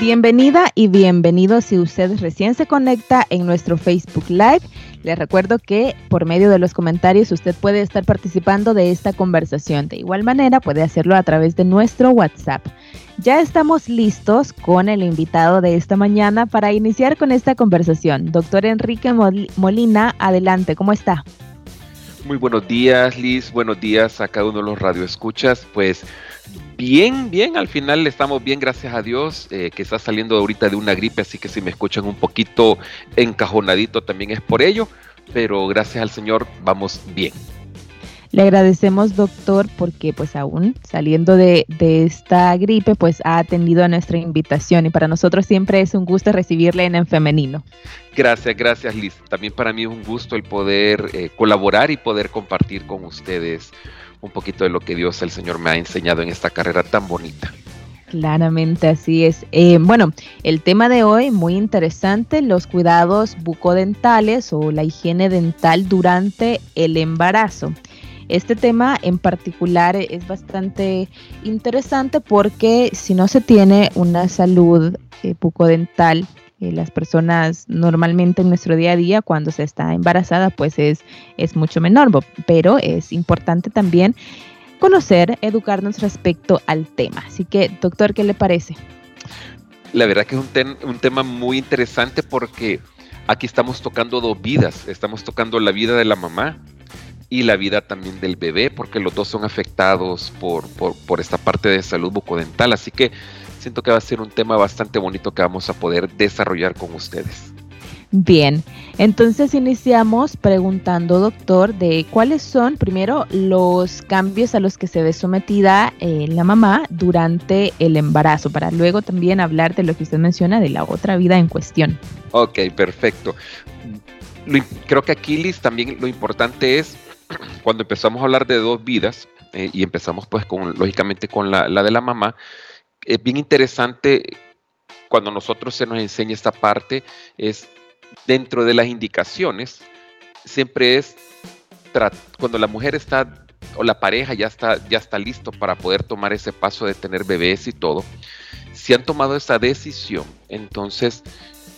Bienvenida y bienvenido si usted recién se conecta en nuestro Facebook Live. Les recuerdo que por medio de los comentarios usted puede estar participando de esta conversación. De igual manera puede hacerlo a través de nuestro WhatsApp. Ya estamos listos con el invitado de esta mañana para iniciar con esta conversación. Doctor Enrique Molina, adelante, ¿cómo está? Muy buenos días, Liz. Buenos días a cada uno de los radioescuchas. Pues bien, bien, al final estamos bien, gracias a Dios, eh, que está saliendo ahorita de una gripe, así que si me escuchan un poquito encajonadito también es por ello, pero gracias al Señor vamos bien. Le agradecemos, doctor, porque pues aún saliendo de, esta gripe, pues ha atendido a nuestra invitación y para nosotros siempre es un gusto recibirle en, el femenino. Gracias, gracias Liz. También para mí es un gusto el poder eh, colaborar y poder compartir con ustedes un poquito de lo que Dios el Señor me ha enseñado en esta carrera tan bonita. Claramente así es. Eh, bueno, el tema de hoy muy interesante, los cuidados bucodentales o la higiene dental durante el embarazo. Este tema en particular es bastante interesante porque si no se tiene una salud eh, bucodental, eh, las personas normalmente en nuestro día a día cuando se está embarazada pues es, es mucho menor, pero es importante también conocer, educarnos respecto al tema. Así que, doctor, ¿qué le parece? La verdad que es un, un tema muy interesante porque aquí estamos tocando dos vidas. Estamos tocando la vida de la mamá y la vida también del bebé, porque los dos son afectados por, por, esta parte de salud bucodental. Así que siento que va a ser un tema bastante bonito que vamos a poder desarrollar con ustedes. Bien, entonces iniciamos preguntando, doctor, de cuáles son primero los cambios a los que se ve sometida eh, la mamá durante el embarazo, para luego también hablar de lo que usted menciona de la otra vida en cuestión. Ok, perfecto. creo que aquí, Liz, también lo importante es cuando empezamos a hablar de dos vidas, eh, y empezamos pues con, lógicamente con la, de la mamá, es bien interesante cuando nosotros se nos enseña esta parte, es dentro de las indicaciones, siempre es cuando la mujer está o la pareja ya está, ya está listo para poder tomar ese paso de tener bebés y todo, si han tomado esa decisión, entonces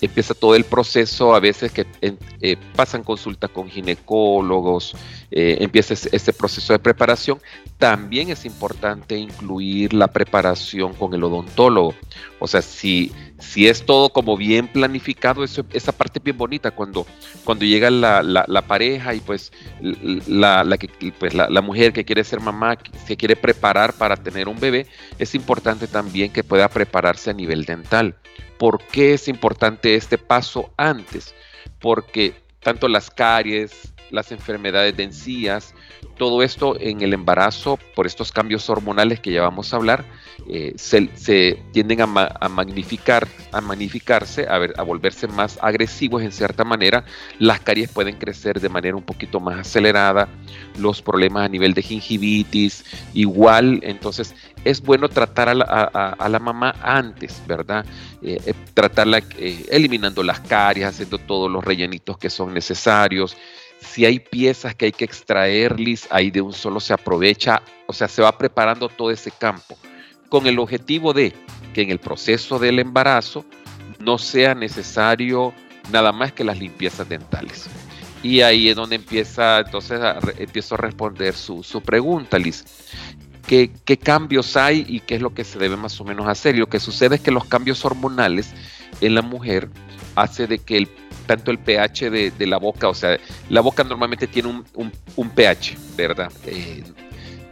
empieza todo el proceso, a veces que eh, pasan consulta con ginecólogos, eh, empieza este proceso de preparación. También es importante incluir la preparación con el odontólogo. O sea, si, si es todo como bien planificado, esa parte es bien bonita cuando, cuando llega la, pareja y pues, la, pues la, mujer que quiere ser mamá, que quiere preparar para tener un bebé, es importante también que pueda prepararse a nivel dental ¿Por qué es importante este paso antes? Porque tanto las caries, las enfermedades de encías, todo esto en el embarazo, por estos cambios hormonales que ya vamos a hablar, eh, se, tienden a, magnificar, a magnificarse, a, ver, a volverse más agresivos en cierta manera. Las caries pueden crecer de manera un poquito más acelerada, los problemas a nivel de gingivitis, igual, entonces es bueno tratar a la, mamá antes, ¿verdad? Eh, eh, tratarla eliminando las caries, haciendo todos los rellenitos que son necesarios si hay piezas que hay que extraerles, ahí de un solo se aprovecha, o sea, se va preparando todo ese campo, con el objetivo de que en el proceso del embarazo no sea necesario nada más que las limpiezas dentales. Y ahí es donde empieza, entonces empiezo a responder su, pregunta, Liz. ¿Qué, ¿Qué, cambios hay y qué es lo que se debe más o menos hacer? Y lo que sucede es que los cambios hormonales en la mujer hace de que el tanto el pH de, la boca, o sea, la boca normalmente tiene un, pH, ¿verdad? Eh,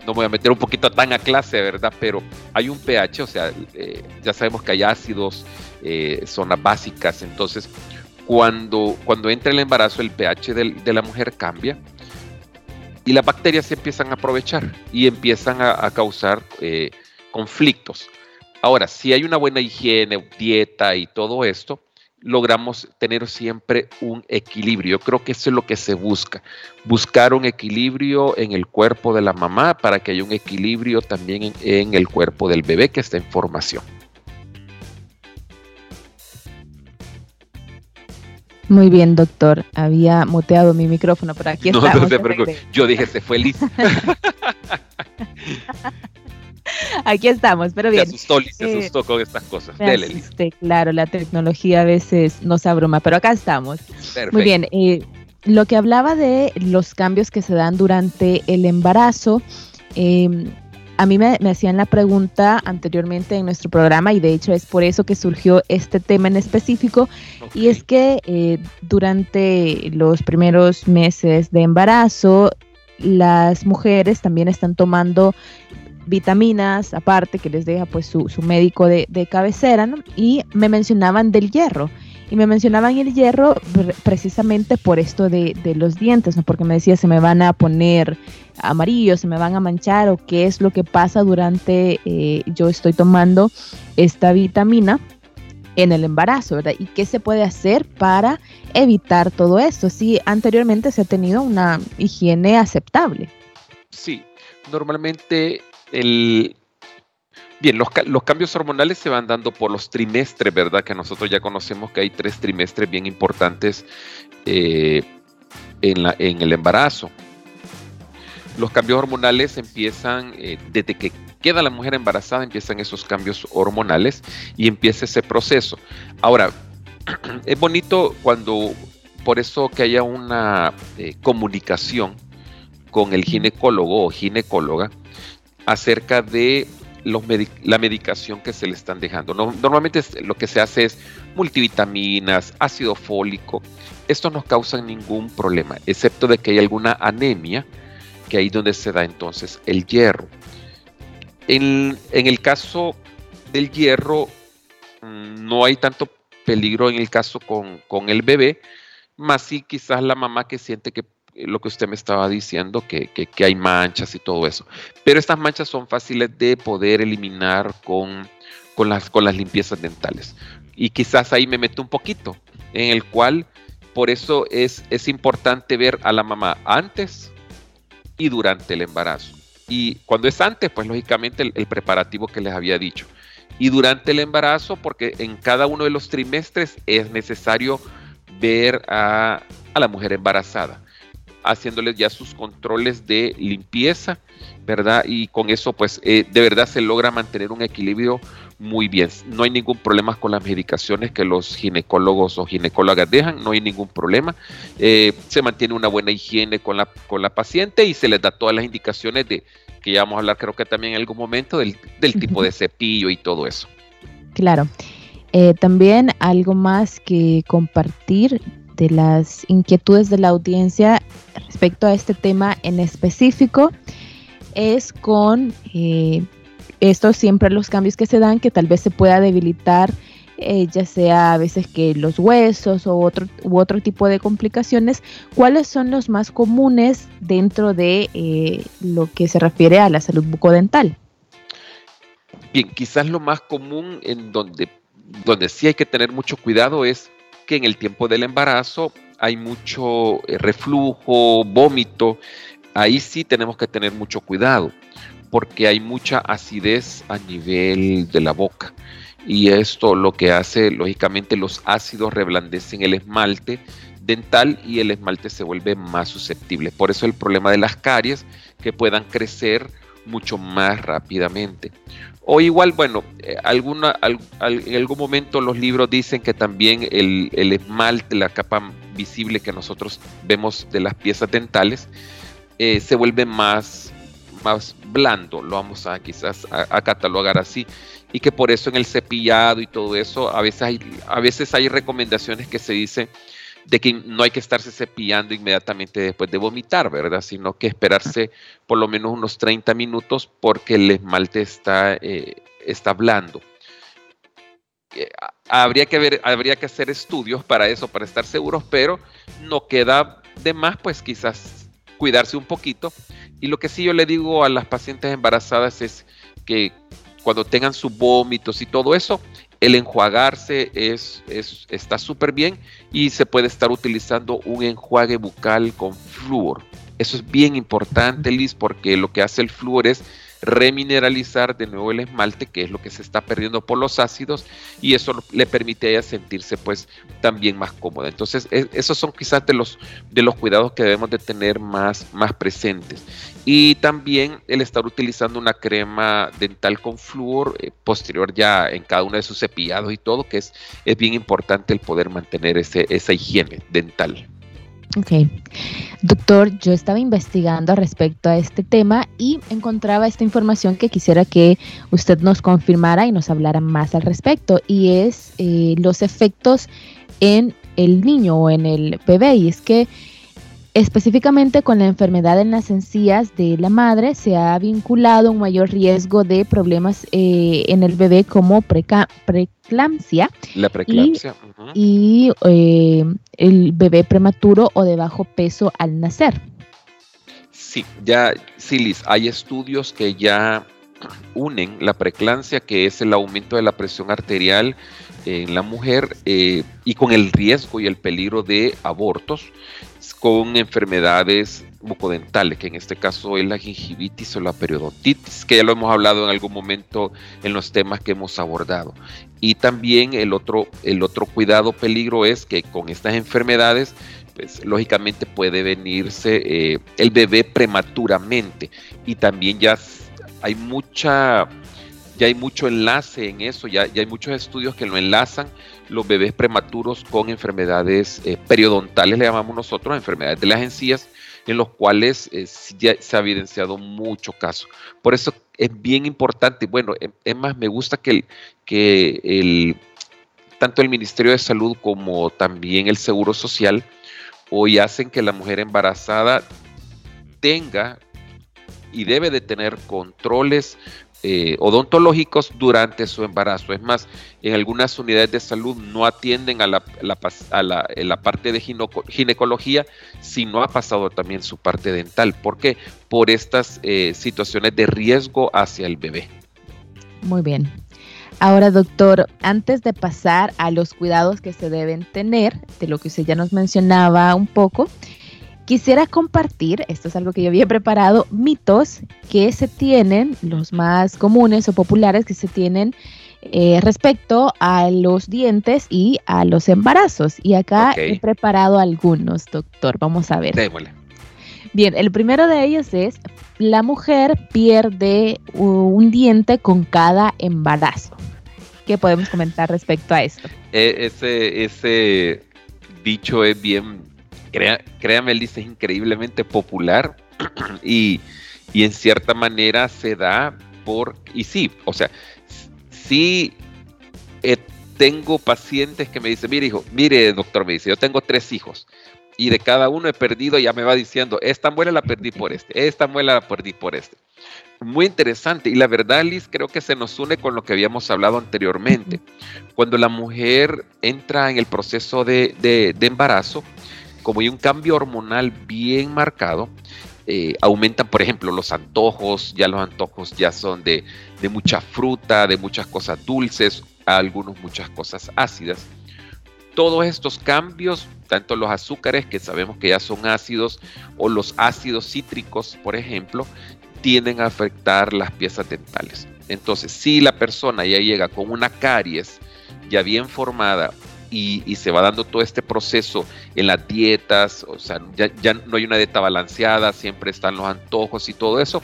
no voy a meter un poquito tan a clase, ¿verdad? Pero hay un pH, o sea, eh, ya sabemos que hay ácidos, eh, zonas básicas, entonces cuando, cuando entra el embarazo el pH de la mujer cambia y las bacterias se empiezan a aprovechar y empiezan a, causar conflictos. Ahora, si hay una buena higiene, dieta y todo esto, logramos tener siempre un equilibrio. Yo creo que eso es lo que se busca, buscar un equilibrio en el cuerpo de la mamá para que haya un equilibrio también en, el cuerpo del bebé que está en formación. Muy bien, doctor. Había muteado mi micrófono, pero aquí no. No Yo dije, se fue Liz. aquí estamos, pero bien. Se asustó, Liz, se eh, asustó con estas cosas. Dele, claro, la tecnología a veces nos abruma, pero acá estamos. Muy bien. Eh, lo que hablaba de los cambios que se dan durante el embarazo, eh, a mí me, hacían la pregunta anteriormente en nuestro programa y de hecho es por eso que surgió este tema en específico y es que eh, durante los primeros meses de embarazo las mujeres también están tomando vitaminas aparte que les deja pues su, su médico de, de cabecera ¿no? y me mencionaban del hierro y me mencionaban el hierro precisamente por esto de, los dientes, ¿no? Porque me decía, se me van a poner amarillos, se me van a manchar, o qué es lo que pasa durante eh, yo estoy tomando esta vitamina en el embarazo, ¿verdad? ¿Y qué se puede hacer para evitar todo esto? Si anteriormente se ha tenido una higiene aceptable. Sí, normalmente Bien, los, cambios hormonales se van dando por los trimestres, ¿verdad? Que nosotros ya conocemos que hay tres trimestres bien importantes eh, en, el embarazo. Los cambios hormonales empiezan eh, desde que queda la mujer embarazada, empiezan esos cambios hormonales y empieza ese proceso. Ahora, es bonito cuando, por eso que haya una eh, comunicación con el ginecólogo o ginecóloga acerca de la medicación que se le están dejando. normalmente lo que se hace es multivitaminas, ácido fólico. Esto no causa ningún problema, excepto de que hay alguna anemia, que ahí donde se da entonces el hierro. En, el caso del hierro, mm, no hay tanto peligro en el caso con, con el bebé, más si quizás la mamá que siente que lo que usted me estaba diciendo, que, hay manchas y todo eso. Pero estas manchas son fáciles de poder eliminar con, con, las, con las limpiezas dentales. Y quizás ahí me meto un poquito, en el cual por eso es, es importante ver a la mamá antes y durante el embarazo. Y cuando es antes, pues lógicamente el, preparativo que les había dicho. Y durante el embarazo, porque en cada uno de los trimestres es necesario ver a, a la mujer embarazada haciéndoles ya sus controles de limpieza, ¿verdad? Y con eso, pues, eh, de verdad se logra mantener un equilibrio muy bien. No hay ningún problema con las medicaciones que los ginecólogos o ginecólogas dejan, no hay ningún problema. Eh, se mantiene una buena higiene con la, con la paciente y se les da todas las indicaciones de que ya vamos a hablar, creo que también en algún momento, del, tipo de cepillo y todo eso. Claro. Eh, también algo más que compartir de las inquietudes de la audiencia respecto a este tema en específico es con eh, estos siempre los cambios que se dan que tal vez se pueda debilitar eh, ya sea a veces que los huesos o otro, u otro tipo de complicaciones, ¿cuáles son los más comunes dentro de eh, lo que se refiere a la salud bucodental? Bien, quizás lo más común en donde, donde sí hay que tener mucho cuidado es que en el tiempo del embarazo hay mucho eh, reflujo, vómito. Ahí sí tenemos que tener mucho cuidado porque hay mucha acidez a nivel de la boca. Y esto lo que hace, lógicamente, los ácidos reblandecen el esmalte dental y el esmalte se vuelve más susceptible. Por eso el problema de las caries que puedan crecer mucho más rápidamente. O igual, bueno, eh, alguna, en algún momento los libros dicen que también el, esmalte, la capa visible que nosotros vemos de las piezas dentales, eh, se vuelve más, más blando, lo vamos a quizás a, catalogar así, y que por eso en el cepillado y todo eso, a veces hay, a veces hay recomendaciones que se dicen de que no hay que estarse cepillando inmediatamente después de vomitar, ¿verdad? Sino que esperarse por lo menos unos 30 minutos porque el esmalte está, eh, está blando. Eh, habría, que ver, habría que hacer estudios para eso, para estar seguros, pero no queda de más, pues quizás cuidarse un poquito. Y lo que sí yo le digo a las pacientes embarazadas es que cuando tengan sus vómitos y todo eso, el enjuagarse es, está súper bien y se puede estar utilizando un enjuague bucal con flúor. Eso es bien importante, Liz, porque lo que hace el flúor es remineralizar de nuevo el esmalte, que es lo que se está perdiendo por los ácidos, y eso le permite a ella sentirse pues también más cómoda. Entonces, esos son quizás de los, de los cuidados que debemos de tener más, más presentes. Y también el estar utilizando una crema dental con flúor eh, posterior ya en cada uno de sus cepillados y todo, que es, es bien importante el poder mantener ese, esa higiene dental. Ok. Doctor, yo estaba investigando respecto a este tema y encontraba esta información que quisiera que usted nos confirmara y nos hablara más al respecto, y es eh, los efectos en el niño o en el bebé. Y es que Específicamente con la enfermedad en las encías de la madre se ha vinculado un mayor riesgo de problemas eh, en el bebé como preeclampsia. La preeclampsia. Y, eh, el bebé prematuro o de bajo peso al nacer. Sí, ya, sí, Liz, hay estudios que ya unen la preeclampsia, que es el aumento de la presión arterial en la mujer, eh, y con el riesgo y el peligro de abortos con enfermedades bucodentales, que en este caso es la gingivitis o la periodontitis, que ya lo hemos hablado en algún momento en los temas que hemos abordado. Y también el otro, el otro cuidado peligro es que con estas enfermedades, pues lógicamente puede venirse eh, el bebé prematuramente y también ya hay mucha ya hay mucho enlace en eso, ya, ya hay muchos estudios que lo enlazan los bebés prematuros con enfermedades eh, periodontales, le llamamos nosotros, enfermedades de las encías, en los cuales eh, ya se ha evidenciado mucho caso. Por eso es bien importante, bueno, em, es más, me gusta que, que el, tanto el Ministerio de Salud como también el Seguro Social hoy hacen que la mujer embarazada tenga y debe de tener controles eh, odontológicos durante su embarazo. Es más, en algunas unidades de salud no atienden a la, la, parte de ginecología si no ha pasado también su parte dental. ¿Por qué? Por estas eh, situaciones de riesgo hacia el bebé. Muy bien. Ahora, doctor, antes de pasar a los cuidados que se deben tener, de lo que usted ya nos mencionaba un poco, Quisiera compartir, esto es algo que yo había preparado, mitos que se tienen, los más comunes o populares que se tienen eh, respecto a los dientes y a los embarazos. Y acá he preparado algunos, doctor. Vamos a ver. Démosle. Bien, el primero de ellos es, la mujer pierde un diente con cada embarazo. ¿Qué podemos comentar respecto a esto? E, ese, ese dicho es bien créame, Liz, es increíblemente popular y, en cierta manera se da por, y sí, o sea, sí eh, tengo pacientes que me dicen, mire hijo, mire doctor, me dice, yo tengo tres hijos y de cada uno he perdido, ya me va diciendo, esta muela la perdí por este, esta muela la perdí por este. Muy interesante y la verdad, Liz, creo que se nos une con lo que habíamos hablado anteriormente. Cuando la mujer entra en el proceso de, de embarazo, como hay un cambio hormonal bien marcado, eh, aumentan, por ejemplo, los antojos, ya los antojos ya son de, mucha fruta, de muchas cosas dulces, algunos muchas cosas ácidas. Todos estos cambios, tanto los azúcares, que sabemos que ya son ácidos, o los ácidos cítricos, por ejemplo, tienden a afectar las piezas dentales. Entonces, si la persona ya llega con una caries ya bien formada y, se va dando todo este proceso en las dietas, o sea, ya, no hay una dieta balanceada, siempre están los antojos y todo eso,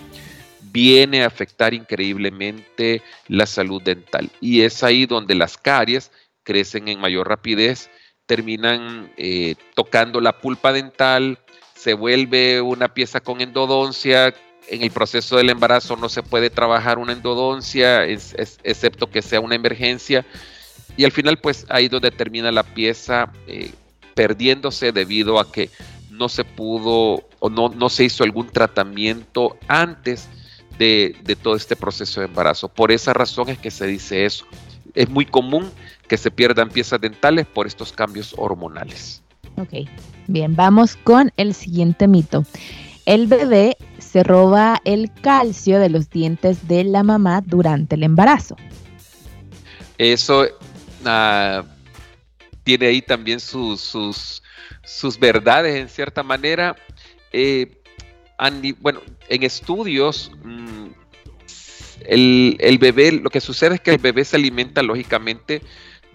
viene a afectar increíblemente la salud dental. Y es ahí donde las caries crecen en mayor rapidez, terminan eh, tocando la pulpa dental, se vuelve una pieza con endodoncia. En el proceso del embarazo no se puede trabajar una endodoncia, excepto que sea una emergencia y al final, pues ahí donde termina la pieza eh, perdiéndose debido a que no se pudo o no, no se hizo algún tratamiento antes de, todo este proceso de embarazo. Por esa razón es que se dice eso. Es muy común que se pierdan piezas dentales por estos cambios hormonales. Ok, bien, vamos con el siguiente mito. El bebé se roba el calcio de los dientes de la mamá durante el embarazo. Eso tiene ahí también sus, sus, verdades en cierta manera. Eh, bueno, en estudios mm, el, bebé, lo que sucede es que el bebé se alimenta lógicamente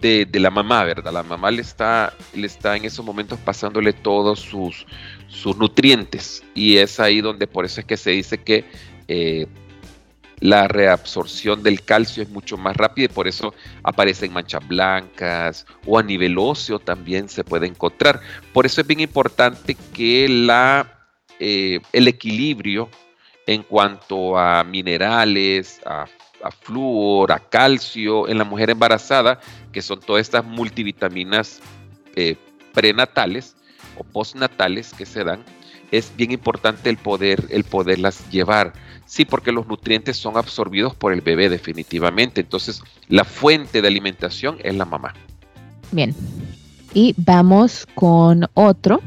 de, la mamá, ¿verdad? La mamá le está, le está en esos momentos pasándole todos sus, sus nutrientes y es ahí donde por eso es que se dice que eh, la reabsorción del calcio es mucho más rápida y por eso aparecen manchas blancas o a nivel óseo también se puede encontrar. Por eso es bien importante que la, eh, el equilibrio en cuanto a minerales, a, flúor, a calcio en la mujer embarazada, que son todas estas multivitaminas eh, prenatales o postnatales que se dan, es bien importante el poder el poderlas llevar Sí, porque los nutrientes son absorbidos por el bebé definitivamente. Entonces, la fuente de alimentación es la mamá. Bien. Y vamos con otro.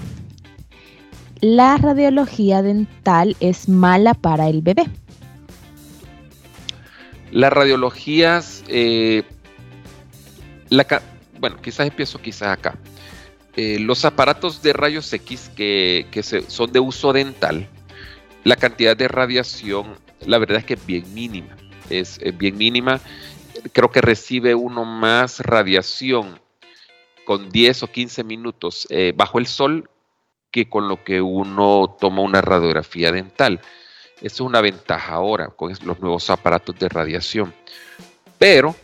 La radiología dental es mala para el bebé. Las radiologías, eh, bueno, quizás empiezo quizás acá. Eh, los aparatos de rayos X que, son de uso dental, la cantidad de radiación, la verdad es que es bien mínima. Es, bien mínima. Creo que recibe uno más radiación con 10 o 15 minutos eh, bajo el sol que con lo que uno toma una radiografía dental. Eso es una ventaja ahora con los nuevos aparatos de radiación. Pero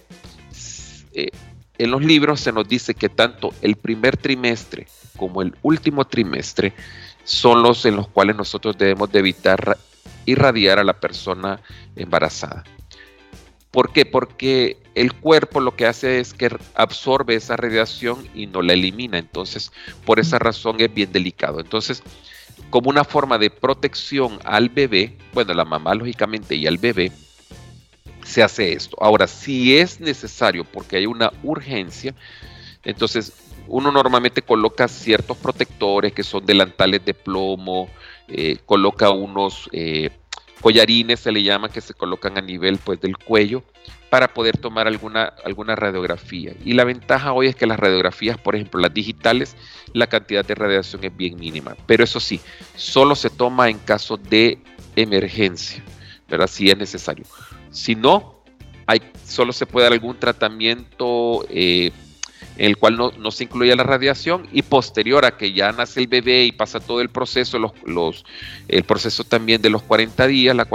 eh, en los libros se nos dice que tanto el primer trimestre como el último trimestre son los en los cuales nosotros debemos de evitar irradiar a la persona embarazada. ¿Por qué? Porque el cuerpo lo que hace es que absorbe esa radiación y no la elimina. Entonces, por esa razón es bien delicado. Entonces, como una forma de protección al bebé, bueno, la mamá lógicamente y al bebé, se hace esto. Ahora, si es necesario porque hay una urgencia, entonces uno normalmente coloca ciertos protectores que son delantales de plomo, eh, coloca unos eh, collarines, se le llama, que se colocan a nivel pues, del cuello para poder tomar alguna, radiografía. Y la ventaja hoy es que las radiografías, por ejemplo, las digitales, la cantidad de radiación es bien mínima. Pero eso sí, solo se toma en caso de emergencia, ¿verdad? Si es necesario. Si no, hay, solo se puede dar algún tratamiento eh, el cual no, se incluye la radiación y posterior a que ya nace el bebé y pasa todo el proceso, los, el proceso también de los 40 días la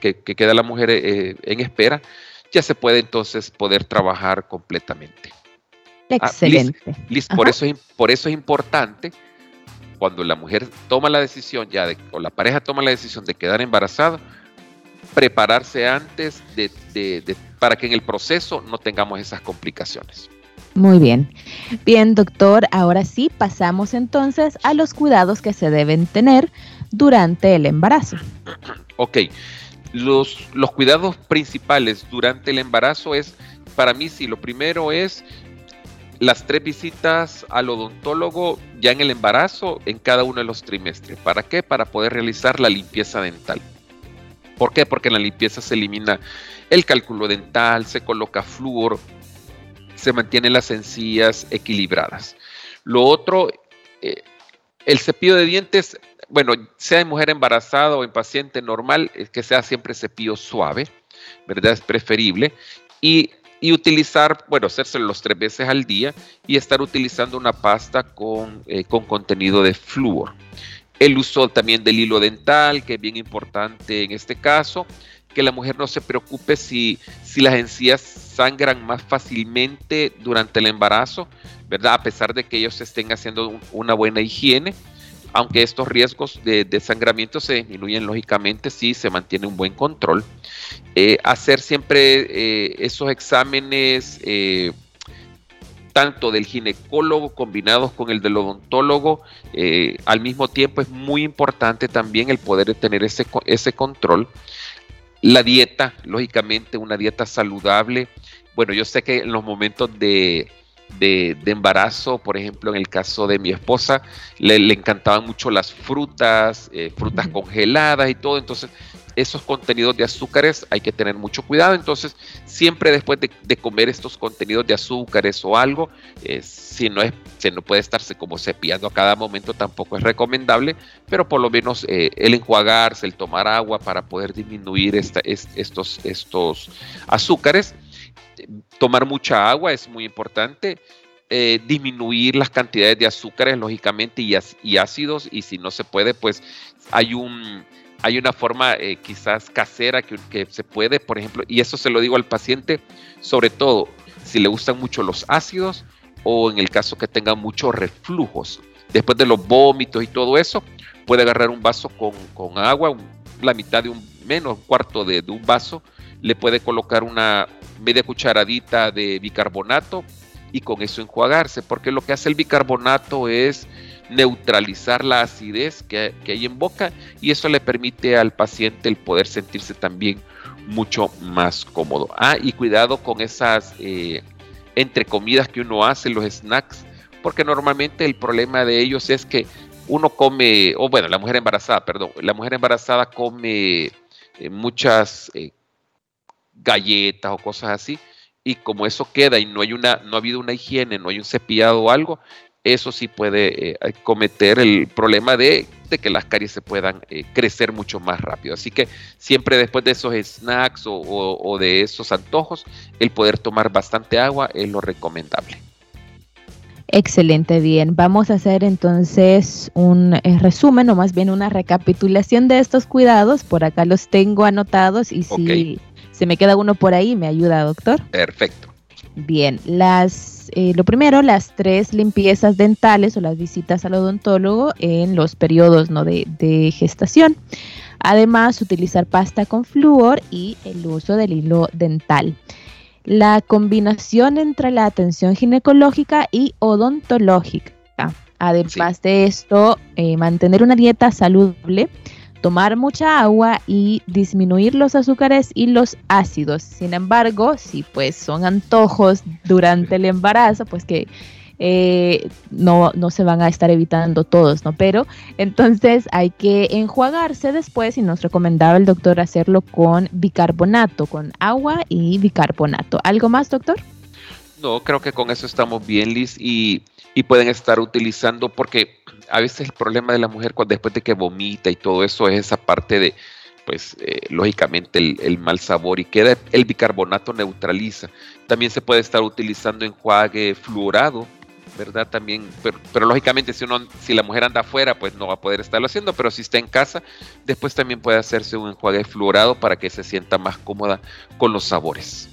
que, queda la mujer eh, en espera, ya se puede entonces poder trabajar completamente. Ah, Excelente. por, eso, por eso es importante cuando la mujer toma la decisión ya de, o la pareja toma la decisión de quedar embarazada, prepararse antes de, para que en el proceso no tengamos esas complicaciones. Muy bien. Bien, doctor, ahora sí pasamos entonces a los cuidados que se deben tener durante el embarazo. Ok, los, los cuidados principales durante el embarazo es, para mí sí, lo primero es las tres visitas al odontólogo ya en el embarazo en cada uno de los trimestres. ¿Para qué? Para poder realizar la limpieza dental. ¿Por qué? Porque en la limpieza se elimina el cálculo dental, se coloca flúor, se mantienen las encías equilibradas. Lo otro, eh, el cepillo de dientes, bueno, sea en mujer embarazada o en paciente normal, es que sea siempre cepillo suave, ¿verdad? Es preferible. Y, utilizar, bueno, hacérselo los tres veces al día y estar utilizando una pasta con, eh, con contenido de flúor. El uso también del hilo dental, que es bien importante en este caso que la mujer no se preocupe si, si las encías sangran más fácilmente durante el embarazo, ¿verdad? A pesar de que ellos estén haciendo una buena higiene, aunque estos riesgos de, sangramiento se disminuyen lógicamente si se mantiene un buen control. Eh, hacer siempre eh, esos exámenes eh, tanto del ginecólogo combinados con el del odontólogo, al mismo tiempo es muy importante también el poder tener ese, ese control. La dieta, lógicamente, una dieta saludable. Bueno, yo sé que en los momentos de, embarazo, por ejemplo, en el caso de mi esposa, le, encantaban mucho las frutas, eh, frutas congeladas y todo. Entonces, esos contenidos de azúcares hay que tener mucho cuidado. Entonces, siempre después de, comer estos contenidos de azúcares o algo, eh, si no es, se no puede estarse como cepillando a cada momento, tampoco es recomendable, pero por lo menos eh, el enjuagarse, el tomar agua para poder disminuir estos, estos azúcares. Tomar mucha agua es muy importante. Eh, disminuir las cantidades de azúcares, lógicamente, y, ácidos, y si no se puede, pues hay un hay una forma eh, quizás casera que, se puede, por ejemplo, y eso se lo digo al paciente, sobre todo si le gustan mucho los ácidos o en el caso que tenga muchos reflujos. Después de los vómitos y todo eso, puede agarrar un vaso con, agua, la mitad de un menos, un cuarto de un vaso, le puede colocar una media cucharadita de bicarbonato y con eso enjuagarse, porque lo que hace el bicarbonato es neutralizar la acidez que, hay en boca y eso le permite al paciente el poder sentirse también mucho más cómodo. Ah, y cuidado con esas eh, entre comidas que uno hace, los snacks, porque normalmente el problema de ellos es que uno come, o bueno, la mujer embarazada, perdón, la mujer embarazada come eh, muchas eh, galletas o cosas así, y como eso queda y no hay una, no ha habido una higiene, no hay un cepillado o algo, eso sí puede eh, cometer el problema de, que las caries se puedan eh, crecer mucho más rápido. Así que siempre después de esos snacks o, de esos antojos, el poder tomar bastante agua es lo recomendable. Excelente, bien. Vamos a hacer entonces un eh, resumen o más bien una recapitulación de estos cuidados. Por acá los tengo anotados y si se me queda uno por ahí, me ayuda, doctor. Perfecto. Bien, las, eh, lo primero, las tres limpiezas dentales o las visitas al odontólogo en los periodos ¿no? de, de gestación. Además, utilizar pasta con flúor y el uso del hilo dental. La combinación entre la atención ginecológica y odontológica. Además de esto, eh, mantener una dieta saludable tomar mucha agua y disminuir los azúcares y los ácidos. Sin embargo, si pues son antojos durante el embarazo, pues que eh, no, no se van a estar evitando todos, ¿no? Pero entonces hay que enjuagarse después y nos recomendaba el doctor hacerlo con bicarbonato, con agua y bicarbonato. ¿Algo más, doctor? No, creo que con eso estamos bien, Liz, y, y pueden estar utilizando porque a veces el problema de la mujer cuando después de que vomita y todo eso es esa parte de, pues eh, lógicamente el, mal sabor y queda el bicarbonato neutraliza. También se puede estar utilizando enjuague fluorado, ¿verdad? También, pero, lógicamente si, uno, si la mujer anda afuera, pues no va a poder estarlo haciendo, pero si está en casa, después también puede hacerse un enjuague fluorado para que se sienta más cómoda con los sabores.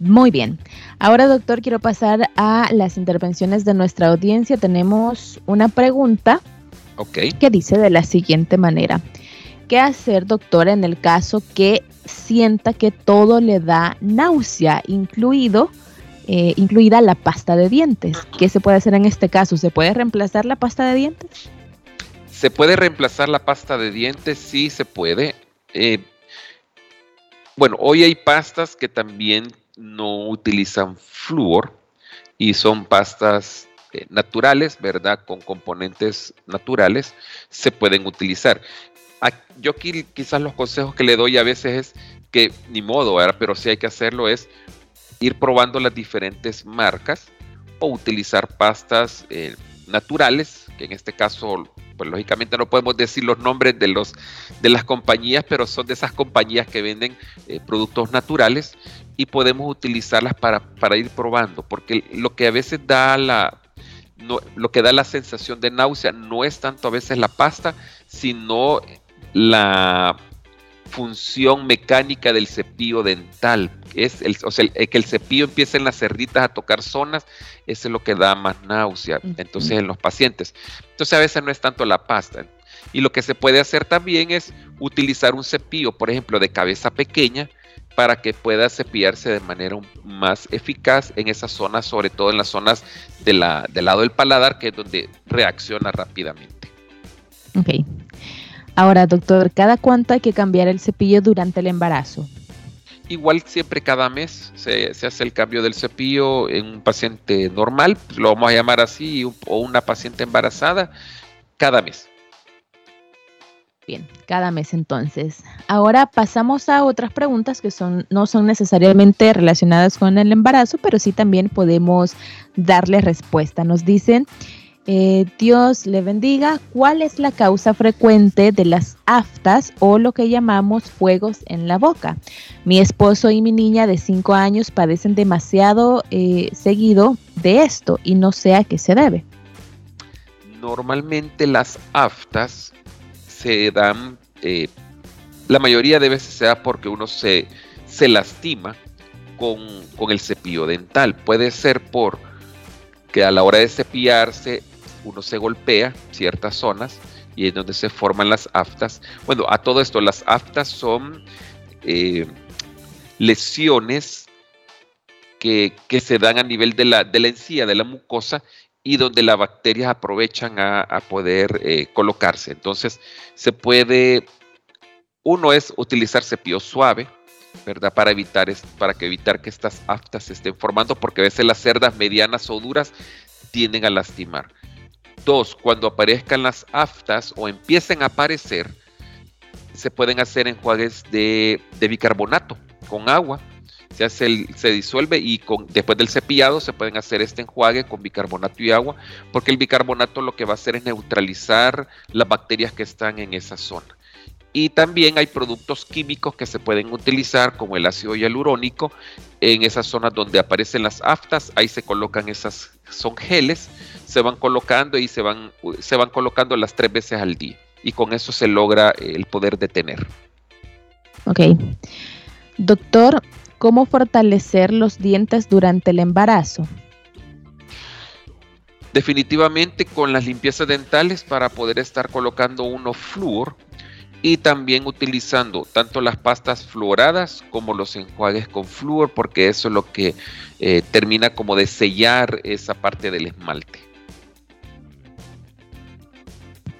Muy bien. Ahora, doctor, quiero pasar a las intervenciones de nuestra audiencia. Tenemos una pregunta que dice de la siguiente manera. ¿Qué hacer, doctor, en el caso que sienta que todo le da náusea, incluido, eh, incluida la pasta de dientes? ¿Qué se puede hacer en este caso? ¿Se puede reemplazar la pasta de dientes? ¿Se puede reemplazar la pasta de dientes? Sí, se puede. Eh, bueno, hoy hay pastas que también no utilizan flúor y son pastas eh, naturales, ¿verdad? Con componentes naturales, se pueden utilizar. Yo aquí quizás los consejos que le doy a veces es que ni modo. Pero si hay que hacerlo es ir probando las diferentes marcas o utilizar pastas eh, naturales, que en este caso pues lógicamente no podemos decir los nombres de, los, de las compañías, pero son de esas compañías que venden eh, productos naturales y podemos utilizarlas para, para, ir probando, porque lo que a veces da la, lo que da la sensación de náusea no es tanto a veces la pasta, sino la función mecánica del cepillo dental. Es el, o sea, que el cepillo empiece en las cerditas a tocar zonas, eso es lo que da más náusea. Entonces, en los pacientes. Entonces, a veces no es tanto la pasta. Y lo que se puede hacer también es utilizar un cepillo, por ejemplo, de cabeza pequeña, para que pueda cepillarse de manera más eficaz en esas zonas, sobre todo en las zonas de la, del lado del paladar, que es donde reacciona rápidamente. Ok. Ahora, doctor, ¿cada cuánto hay que cambiar el cepillo durante el embarazo? Igual siempre cada mes se, hace el cambio del cepillo en un paciente normal, lo vamos a llamar así, o una paciente embarazada, cada mes. Bien, cada mes entonces. Ahora pasamos a otras preguntas que son, no son necesariamente relacionadas con el embarazo, pero sí también podemos darle respuesta. Nos dicen, eh, Dios le bendiga. ¿Cuál es la causa frecuente de las aftas o lo que llamamos fuegos en la boca? Mi esposo y mi niña de 5 años padecen demasiado eh, seguido de esto y no sé a qué se debe. Normalmente las aftas se dan, eh, la mayoría de veces se da porque uno se, se lastima con, con el cepillo dental. Puede ser por que a la hora de cepillarse uno se golpea ciertas zonas y es donde se forman las aftas. Bueno, a todo esto, las aftas son eh, lesiones que, se dan a nivel de la, de la encía, de la mucosa, y donde las bacterias aprovechan a, poder eh, colocarse. Entonces, se puede, uno es utilizar cepillo suave, ¿verdad? Para evitar, para que evitar que estas aftas se estén formando, porque a veces las cerdas medianas o duras tienden a lastimar. Dos, cuando aparezcan las aftas o empiecen a aparecer, se pueden hacer enjuagues de, bicarbonato con agua. Se, hace se disuelve y después del cepillado se pueden hacer este enjuague con bicarbonato y agua, porque el bicarbonato lo que va a hacer es neutralizar las bacterias que están en esa zona. Y también hay productos químicos que se pueden utilizar, como el ácido hialurónico, en esas zonas donde aparecen las aftas. Ahí se colocan esas, son geles se van colocando y se van, se van colocando las tres veces al día. Y con eso se logra el poder detener. Ok. Doctor, ¿cómo fortalecer los dientes durante el embarazo? Definitivamente con las limpiezas dentales para poder estar colocando uno flúor y también utilizando tanto las pastas fluoradas como los enjuagues con flúor porque eso es lo que eh, termina como de sellar esa parte del esmalte.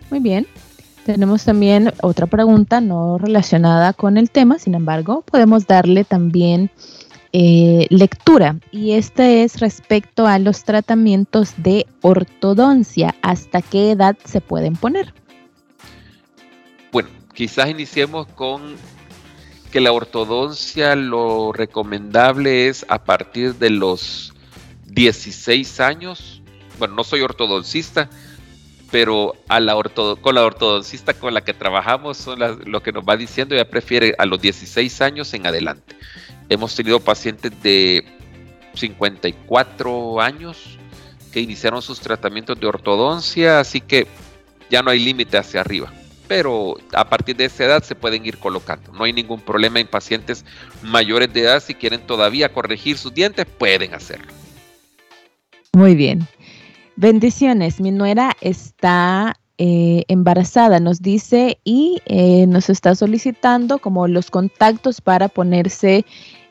Muy bien. Tenemos también otra pregunta no relacionada con el tema, sin embargo, podemos darle también eh, lectura y este es respecto a los tratamientos de ortodoncia. ¿Hasta qué edad se pueden poner? Bueno, quizás iniciemos con que la ortodoncia lo recomendable es a partir de los 16 años. Bueno, no soy ortodoncista, pero a la con la ortodoncista con la que trabajamos son lo que nos va diciendo, ella prefiere a los 16 años en adelante. Hemos tenido pacientes de 54 años que iniciaron sus tratamientos de ortodoncia, así que ya no hay límite hacia arriba. Pero a partir de esa edad se pueden ir colocando. No hay ningún problema en pacientes mayores de edad. Si quieren todavía corregir sus dientes, pueden hacerlo. Muy bien. Bendiciones, mi nuera está eh, embarazada, nos dice, y eh, nos está solicitando como los contactos para ponerse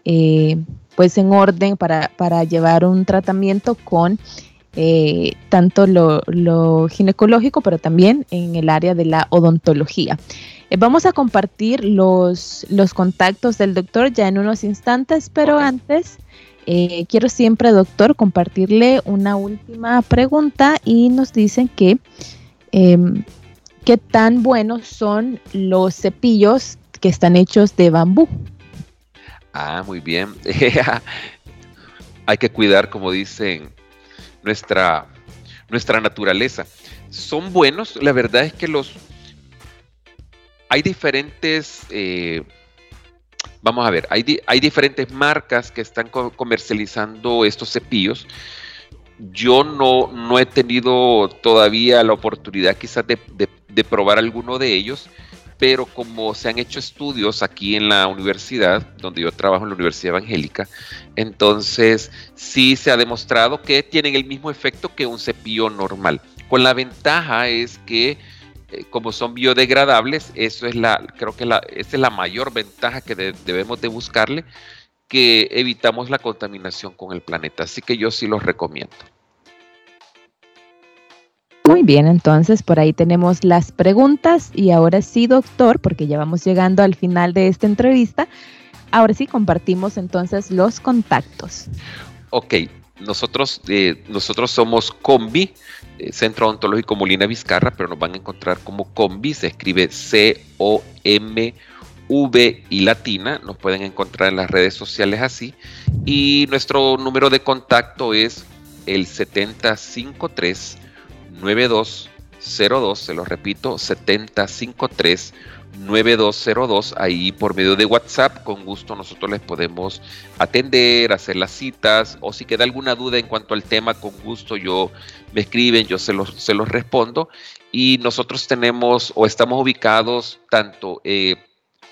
eh, pues en orden para, llevar un tratamiento con tanto lo, ginecológico, pero también en el área de la odontología. vamos a compartir los, los contactos del doctor ya en unos instantes, pero antes eh, quiero siempre, doctor, compartirle una última pregunta y nos dicen que em, qué tan buenos son los cepillos que están hechos de bambú. Ah, muy bien. Hay que cuidar, como dicen, nuestra, nuestra naturaleza. Son buenos, la verdad es que los... Hay diferentes... Eh, Vamos a ver, hay, hay diferentes marcas que están comercializando estos cepillos. Yo no, no he tenido todavía la oportunidad quizás de, probar alguno de ellos, pero como se han hecho estudios aquí en la universidad, donde yo trabajo en la Universidad Evangélica, entonces sí se ha demostrado que tienen el mismo efecto que un cepillo normal. Con la ventaja es que eh, como son biodegradables, eso es la, creo que la, esa es la mayor ventaja que debemos de buscarle, que evitamos la contaminación con el planeta. Así que yo sí los recomiendo. Muy bien, entonces por ahí tenemos las preguntas y ahora sí, doctor, porque ya vamos llegando al final de esta entrevista, ahora sí compartimos entonces los contactos. Ok, nosotros, eh, nosotros somos Combi, Centro Odontológico Molina Vizcarra, pero nos van a encontrar como Combi, se escribe C-O-M. V y latina, nos pueden encontrar en las redes sociales así. Y nuestro número de contacto es el 7053 9202, se lo repito, 7053 9202, ahí por medio de WhatsApp, con gusto nosotros les podemos atender, hacer las citas, o si queda alguna duda en cuanto al tema, con gusto yo me escriben, yo se los, se los respondo. Y nosotros tenemos o estamos ubicados tanto, eh,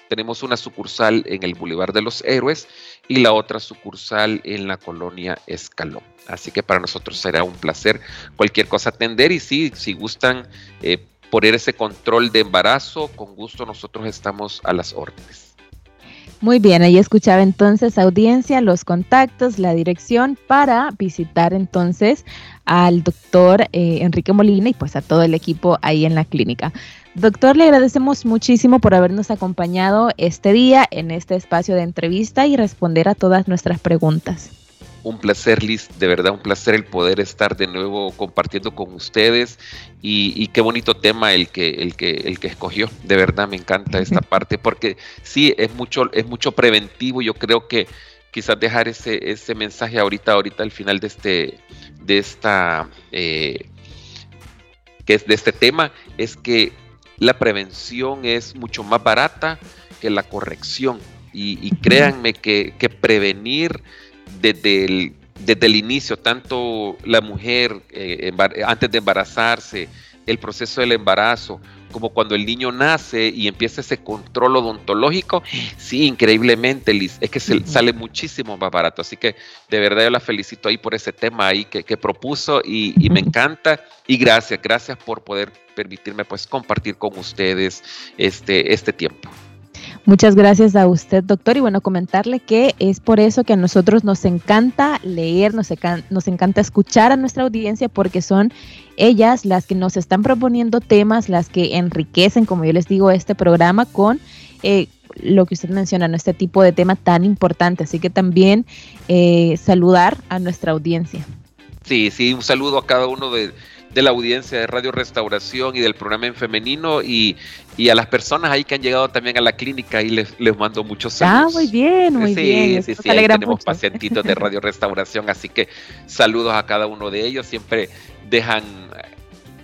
tenemos una sucursal en el Boulevard de los Héroes y la otra sucursal en la colonia Escalón. Así que para nosotros será un placer cualquier cosa atender y sí, si gustan eh, poner ese control de embarazo, con gusto nosotros estamos a las órdenes. Muy bien, ahí escuchaba entonces audiencia, los contactos, la dirección para visitar entonces al doctor eh, Enrique Molina y pues a todo el equipo ahí en la clínica. Doctor, le agradecemos muchísimo por habernos acompañado este día en este espacio de entrevista y responder a todas nuestras preguntas. Un placer, Liz, de verdad un placer el poder estar de nuevo compartiendo con ustedes y, qué bonito tema el que, el, que, el que escogió. De verdad me encanta esta parte porque sí, es mucho, es mucho preventivo. Yo creo que quizás dejar ese, ese mensaje ahorita, ahorita al final de este, de esta, eh, que es de este tema, es que la prevención es mucho más barata que la corrección. Y, créanme que, prevenir desde el, desde el inicio, tanto la mujer eh, antes de embarazarse, el proceso del embarazo, como cuando el niño nace y empieza ese control odontológico, sí, increíblemente, Liz, es que se, sale muchísimo más barato. Así que de verdad yo la felicito ahí por ese tema ahí que, propuso y, y, me encanta. Y gracias, gracias por poder permitirme pues compartir con ustedes este, este tiempo. Muchas gracias a usted, doctor. Y bueno, comentarle que es por eso que a nosotros nos encanta leer, nos, nos encanta escuchar a nuestra audiencia porque son ellas las que nos están proponiendo temas, las que enriquecen, como yo les digo, este programa con... Eh, lo que usted menciona, este tipo de tema tan importante. Así que también eh, saludar a nuestra audiencia. Sí, sí, un saludo a cada uno de, de la audiencia de Radio Restauración y del programa en femenino y, a las personas ahí que han llegado también a la clínica y les, les mando muchos ah, saludos. Ah, muy bien, muy bien. Sí, sí, sí, tenemos pacientitos de Radio Restauración, así que saludos a cada uno de ellos. Siempre dejan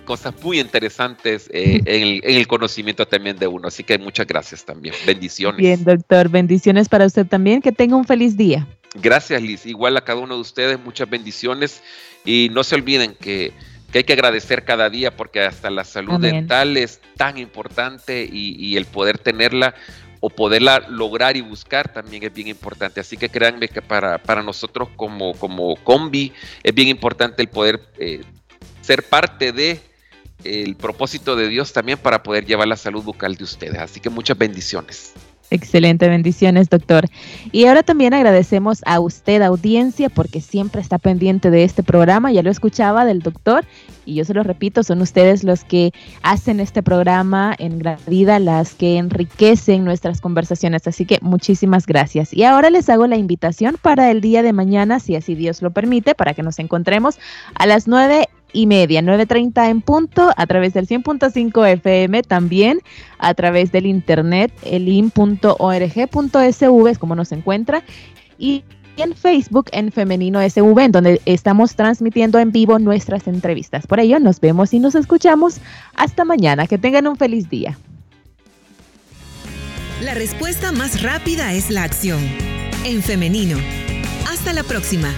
cosas muy interesantes eh, en, el, en, el, conocimiento también de uno. Así que muchas gracias también. Bendiciones. Bien, doctor. Bendiciones para usted también. Que tenga un feliz día. Gracias, Liz. Igual a cada uno de ustedes, muchas bendiciones. Y no se olviden que que hay que agradecer cada día porque hasta la salud dental es tan importante y, el poder tenerla o poderla lograr y buscar también es bien importante. Así que créanme que para, para nosotros como, como combi es bien importante el poder eh, ser parte de el propósito de Dios también para poder llevar la salud bucal de ustedes. Así que muchas bendiciones. Excelente, bendiciones, doctor. Y ahora también agradecemos a usted, audiencia, porque siempre está pendiente de este programa. Ya lo escuchaba del doctor y yo se lo repito, son ustedes los que hacen este programa en gran vida, las que enriquecen nuestras conversaciones. Así que muchísimas gracias. Y ahora les hago la invitación para el día de mañana, si así Dios lo permite, para que nos encontremos a las nueve y media, 9.30 en punto, a través del 100.5 FM, también a través del internet, elin.org.sv, es como nos encuentra, y en Facebook en Femenino SV, en donde estamos transmitiendo en vivo nuestras entrevistas. Por ello, nos vemos y nos escuchamos hasta mañana. Que tengan un feliz día. La respuesta más rápida es la acción. En femenino. Hasta la próxima.